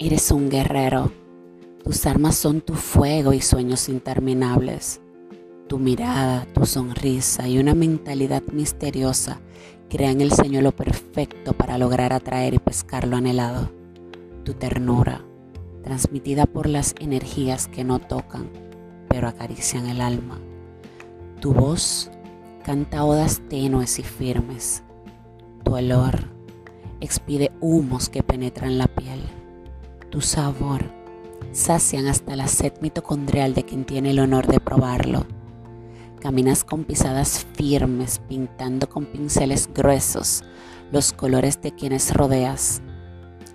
Eres un guerrero. Tus armas son tu fuego y sueños interminables. Tu mirada, tu sonrisa y una mentalidad misteriosa crean el señuelo perfecto para lograr atraer y pescar lo anhelado. Tu ternura, transmitida por las energías que no tocan, pero acarician el alma. Tu voz canta odas tenues y firmes. Tu olor expide humos que penetran la piel. Tu sabor sacian hasta la sed mitocondrial de quien tiene el honor de probarlo. Caminas con pisadas firmes, pintando con pinceles gruesos los colores de quienes rodeas.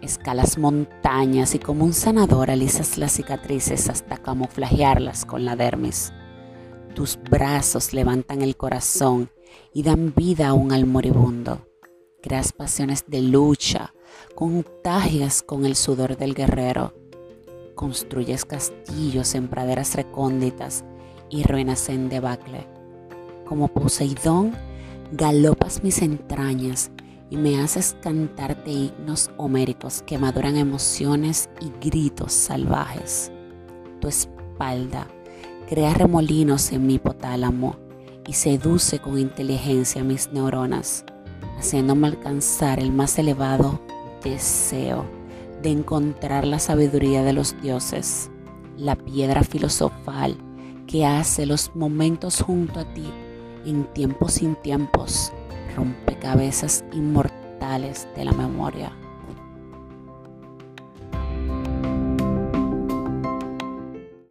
Escalas montañas y como un sanador alisas las cicatrices hasta camuflajearlas con la dermis. Tus brazos levantan el corazón y dan vida aún al moribundo. Creas pasiones de lucha, contagias con el sudor del guerrero construyes castillos en praderas recónditas y ruinas en debacle. Como Poseidón, galopas mis entrañas y me haces cantarte himnos homéricos que maduran emociones y gritos salvajes. Tu espalda crea remolinos en mi hipotálamo y seduce con inteligencia mis neuronas, haciéndome alcanzar el más elevado deseo de encontrar la sabiduría de los dioses, la piedra filosofal que hace los momentos junto a ti en tiempos sin tiempos, rompecabezas inmortales de la memoria.